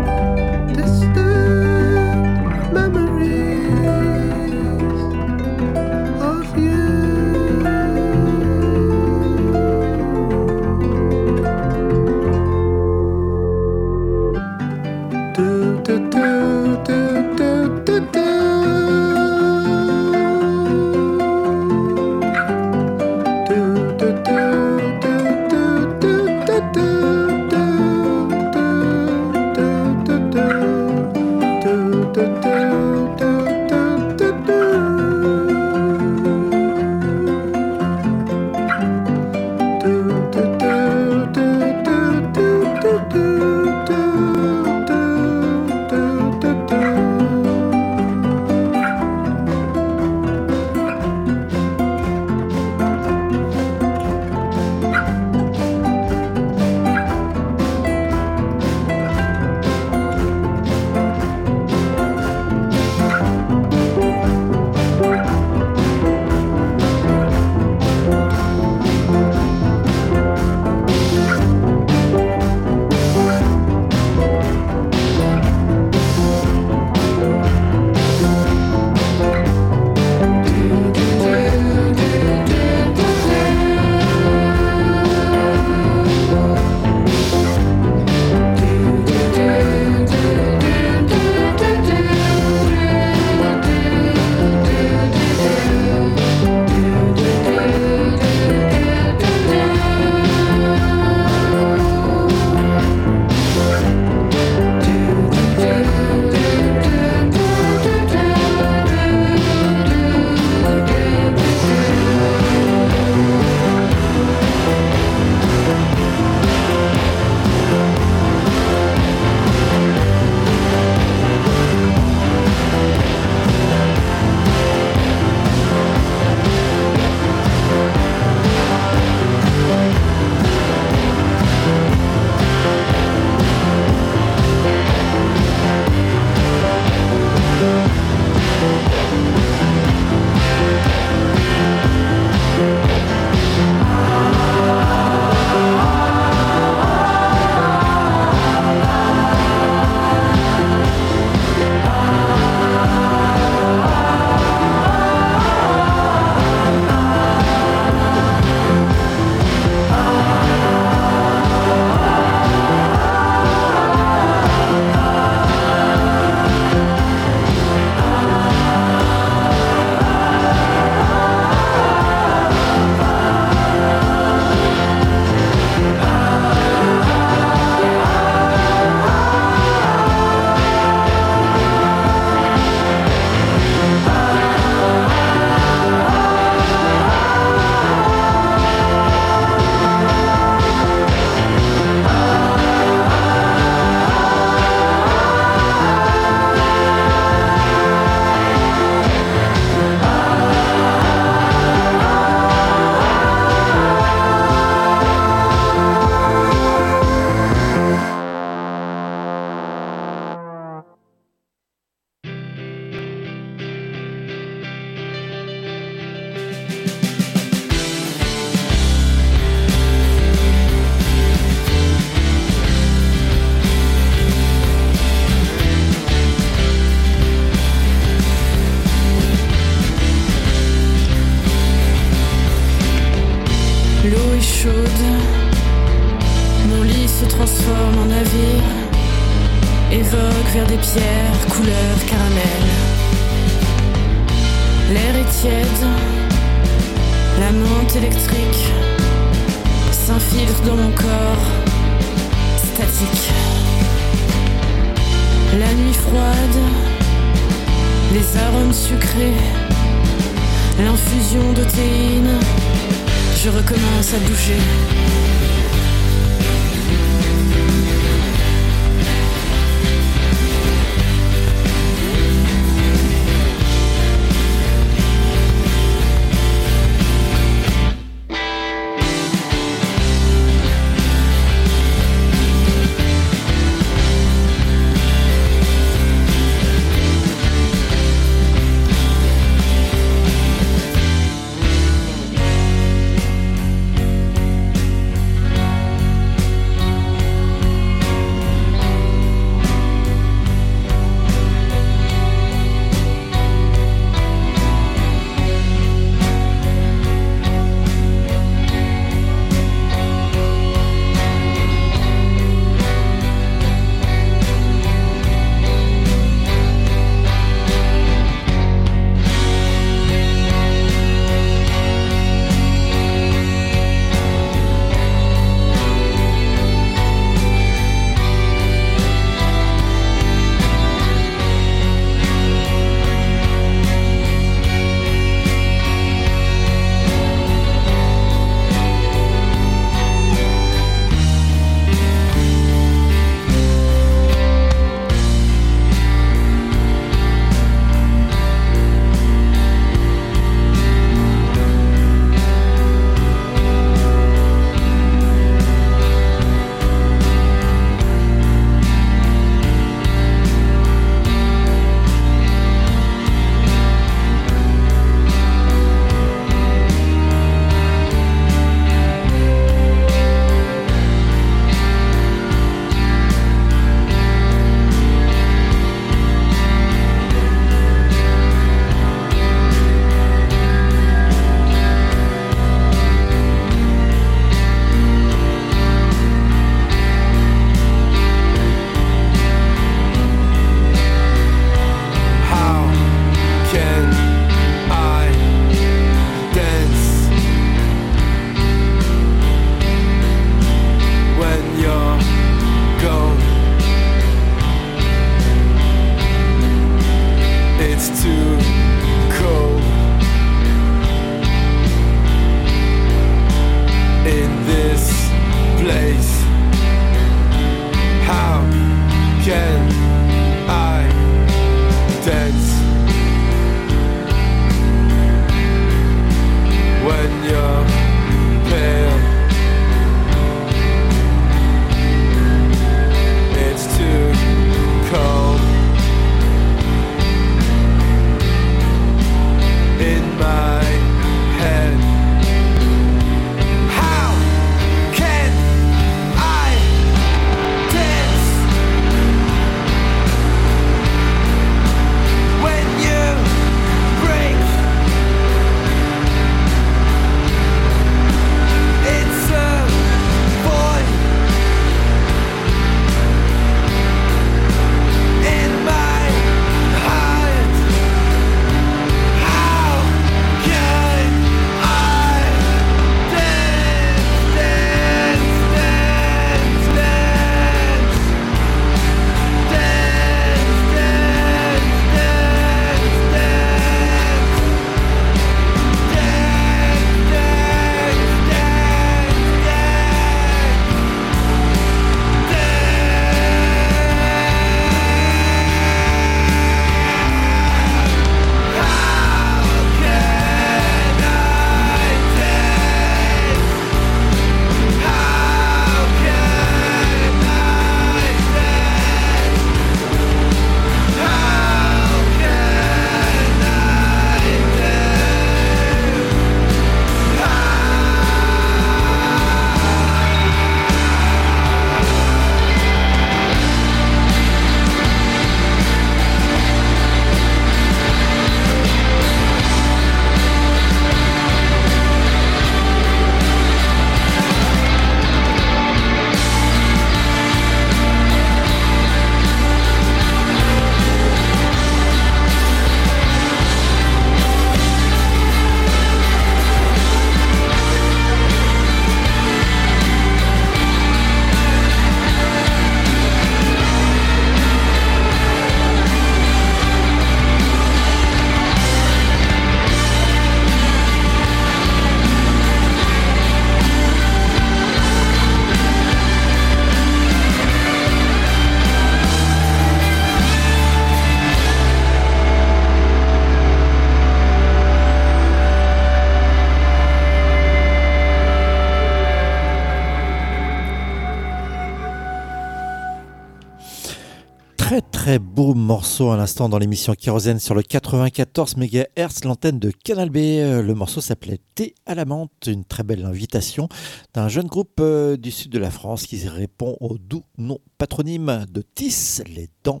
À l'instant dans l'émission Kérosène sur le 94 MHz, l'antenne de Canal B. Euh, Le morceau s'appelait Thé à la menthe, une très belle invitation d'un jeune groupe euh, du sud de la France qui répond au doux nom patronyme de Tis les dents.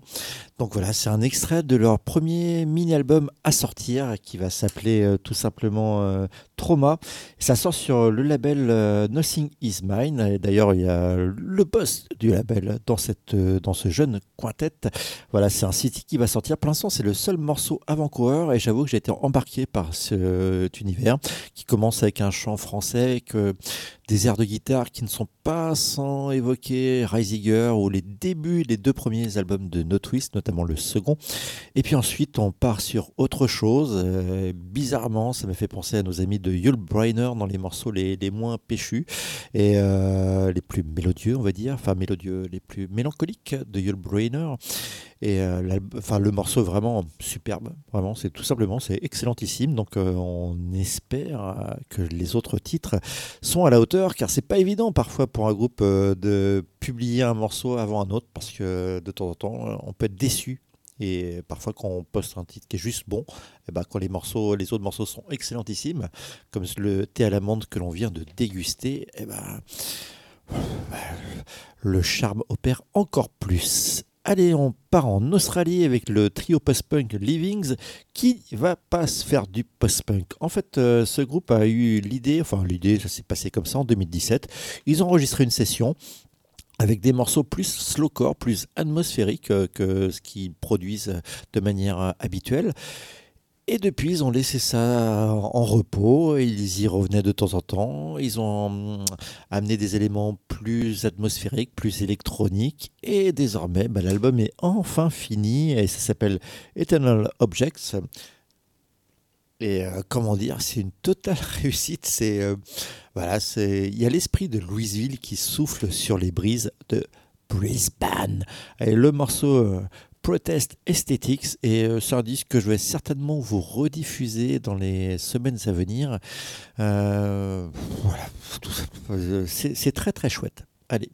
Donc voilà, c'est un extrait de leur premier mini-album à sortir qui va s'appeler euh, tout simplement euh, Trauma. Ça sort sur le label euh, Nothing Is Mine. Et D'ailleurs, il y a le boss du label dans, cette, dans ce jeune quintet. Voilà, c'est un City qui va sortir. Pour l'instant, c'est le seul morceau avant-coureur et j'avoue que j'ai été embarqué par cet univers qui commence avec un chant français, euh, des airs de guitare qui ne sont pas sans évoquer Reisiger ou les débuts des deux premiers albums de No Twist, notamment le second. Et puis ensuite, on part sur autre chose. Euh, bizarrement, ça m'a fait penser à nos amis de Yul Brynner dans les morceaux les, les moins péchus et euh, les plus mélodieux, on va dire, enfin mélodieux, les plus mélancoliques de Yul Brynner. Et euh, enfin, le morceau vraiment superbe, vraiment, c'est tout simplement, c'est excellentissime. Donc euh, on espère euh, que les autres titres sont à la hauteur, car c'est pas évident parfois pour un groupe de publier un morceau avant un autre, parce que de temps en temps, on peut être déçu. Et parfois, quand on poste un titre qui est juste bon, eh ben, quand les morceaux, les autres morceaux sont excellentissimes, comme le thé à l'amande que l'on vient de déguster, eh ben, le charme opère encore plus. Allez, on part en Australie avec le trio post-punk Livings qui va pas se faire du post-punk? En fait, euh, ce groupe a eu l'idée, enfin l'idée, ça s'est passé comme ça en 2017. Ils ont enregistré une session avec des morceaux plus slowcore, plus atmosphériques euh, que ce qu'ils produisent de manière euh, habituelle. Et depuis, ils ont laissé ça en repos, ils y revenaient de temps en temps, ils ont hum, amené des éléments plus atmosphériques, plus électroniques, et désormais, bah, l'album est enfin fini, et ça s'appelle Eternal Objects. Et euh, comment dire, c'est une totale réussite. C'est euh, voilà, c'est il y a l'esprit de Louisville qui souffle sur les brises de Brisbane. Et le morceau euh, Protest Aesthetics et euh, c'est un disque que je vais certainement vous rediffuser dans les semaines à venir. Euh, voilà, euh, c'est très très chouette. Allez.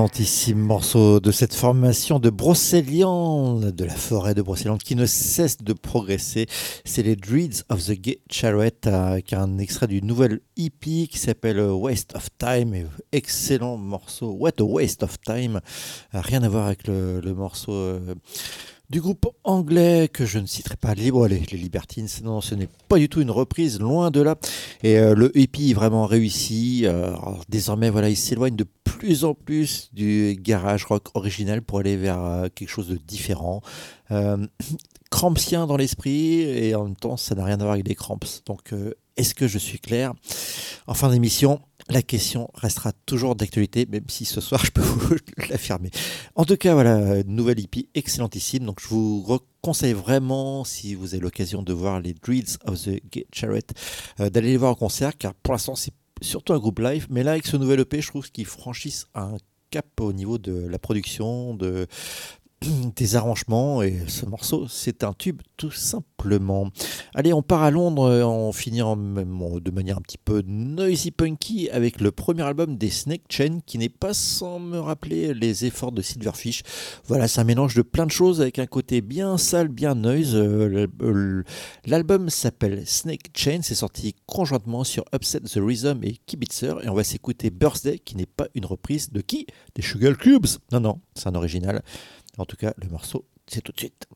Excellentissime morceau de cette formation de Brocéliande, de la forêt de Brocéliande, qui ne cesse de progresser. C'est les Dreads of the Gay Chariot, avec un extrait du nouvel EP qui s'appelle Waste of Time. Excellent morceau. What a Waste of Time. Rien à voir avec le, le morceau. Du groupe anglais que je ne citerai pas, Libre, les, les Libertines. Non, ce n'est pas du tout une reprise, loin de là. Et euh, le est vraiment réussi. Euh, désormais, voilà, il s'éloigne de plus en plus du garage rock original pour aller vers euh, quelque chose de différent. Euh, crampsien dans l'esprit et en même temps, ça n'a rien à voir avec des cramps. Donc, est-ce que je suis clair? En fin d'émission, la question restera toujours d'actualité, même si ce soir je peux vous l'affirmer. En tout cas, voilà, nouvelle EP excellentissime. Donc, je vous conseille vraiment, si vous avez l'occasion de voir les Dreads of the Gay Chariot, euh, d'aller les voir en concert, car pour l'instant, c'est surtout un groupe live. Mais là, avec ce nouvel EP, je trouve qu'ils franchissent un cap au niveau de la production, de des arrangements et ce morceau c'est un tube tout simplement. Allez on part à Londres, euh, en bon, de manière un petit peu noisy punky avec le premier album des Snake Chain qui n'est pas sans me rappeler les efforts de Silverfish. Voilà c'est un mélange de plein de choses avec un côté bien sale, bien noise. Euh, L'album s'appelle Snake Chain, c'est sorti conjointement sur Upset the Rhythm et Kibitzer et on va s'écouter Birthday qui n'est pas une reprise de qui? Des Sugar Cubes? Non non, c'est un original. En tout cas, le morceau, c'est tout de suite.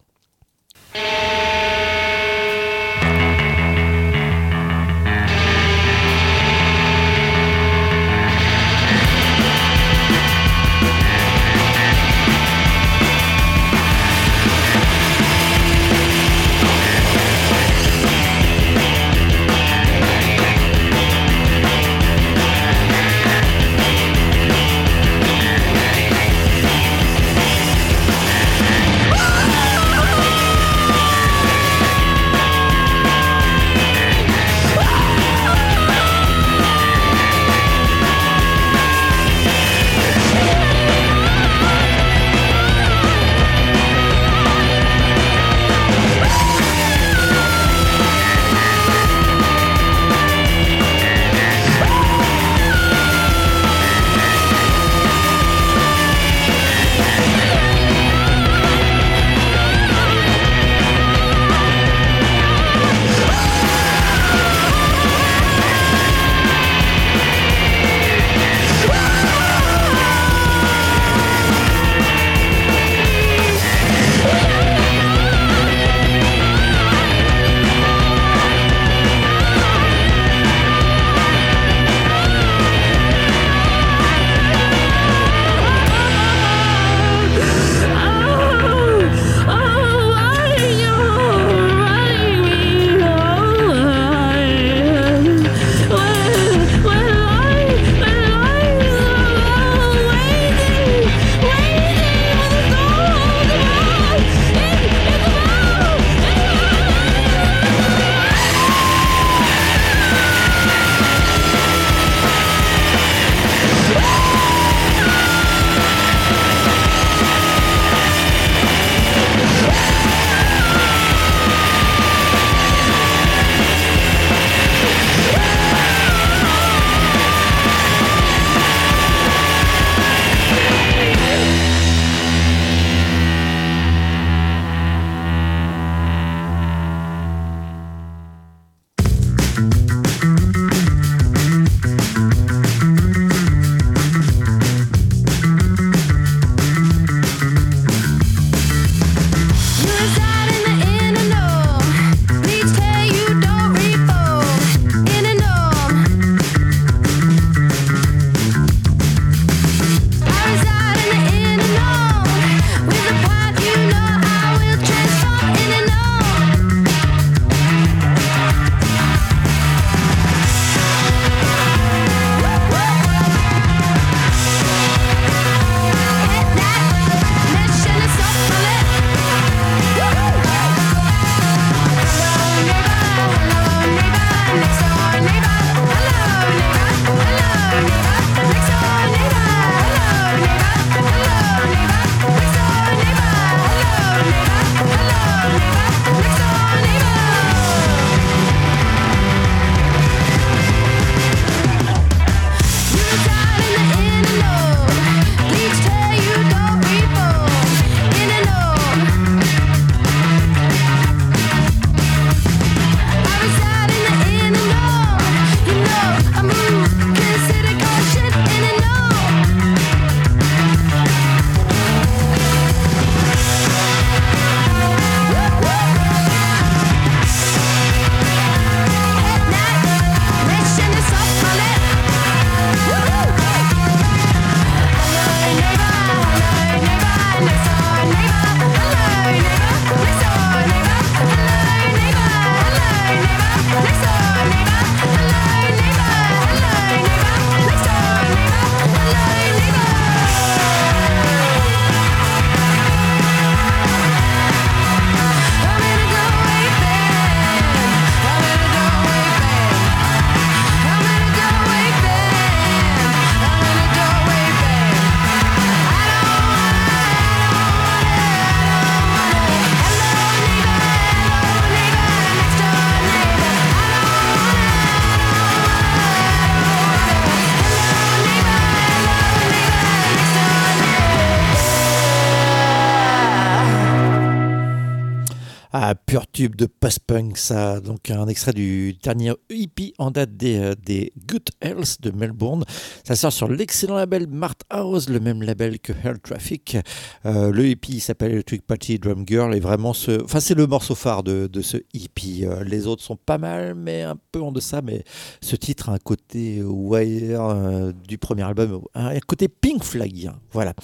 de post-punk, ça. Donc, un extrait du dernier EP en date des, euh, des Good Health de Melbourne. Ça sort sur l'excellent label Mart House, le même label que Hell Traffic. Euh, le EP s'appelle Electric Party Drum Girl et vraiment ce. Enfin, c'est le morceau phare de, de ce EP. Euh, les autres sont pas mal, mais un peu en deçà. Mais ce titre a un côté wire euh, du premier album, un côté Pink Flag. Voilà.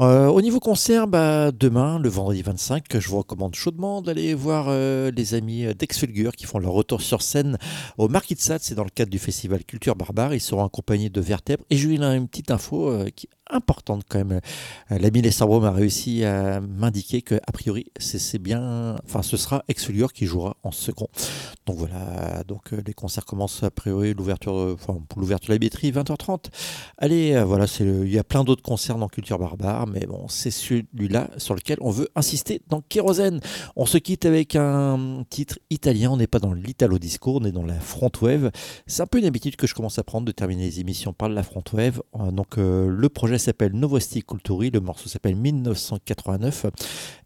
Euh, au niveau concert, bah, demain, le vendredi 25, je vous recommande chaudement d'aller voir les amis d'Exfulgur qui font leur retour sur scène au Marquis de Sade. C'est dans le cadre du festival Culture Barbare. Ils seront accompagnés de Vertèbre. Et ai une petite info euh, qui importante quand même. Euh, L'ami Les Sarbrom a réussi à m'indiquer que, a priori, c'est bien. Enfin, ce sera Exfulgur qui jouera en second. Donc voilà. Donc euh, les concerts commencent a priori l'ouverture, de- enfin, pour l'ouverture de la billetterie 20h30. Allez, euh, voilà, il y a plein d'autres concerts dans Culture Barbare, mais bon, c'est celui-là sur lequel on veut insister dans Kérosène. On se quitte avec un titre italien, on n'est pas dans l'italo disco, on est dans la front wave. C'est un peu une habitude que je commence à prendre de terminer les émissions par la front wave. Euh, Donc euh, le projet s'appelle Novosti Culturi, le morceau s'appelle 1989.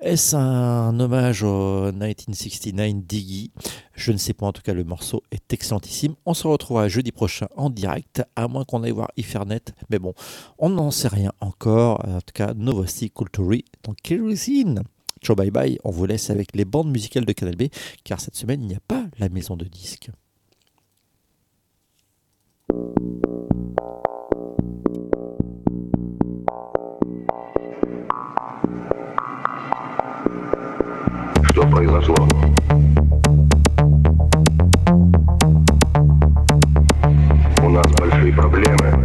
Est-ce un hommage au 1969 Diggy? Je ne sais pas, en tout cas le morceau est excellentissime. On se retrouvera jeudi prochain en direct, à moins qu'on aille voir Ifernet, mais bon, on n'en sait rien encore. En tout cas, Novosti Culturi dans Kerosene. Ciao bye bye, on vous laisse avec les bandes musicales de Canal B, car cette semaine il n'y a pas la maison de disques. Что произошло? У нас большие проблемы.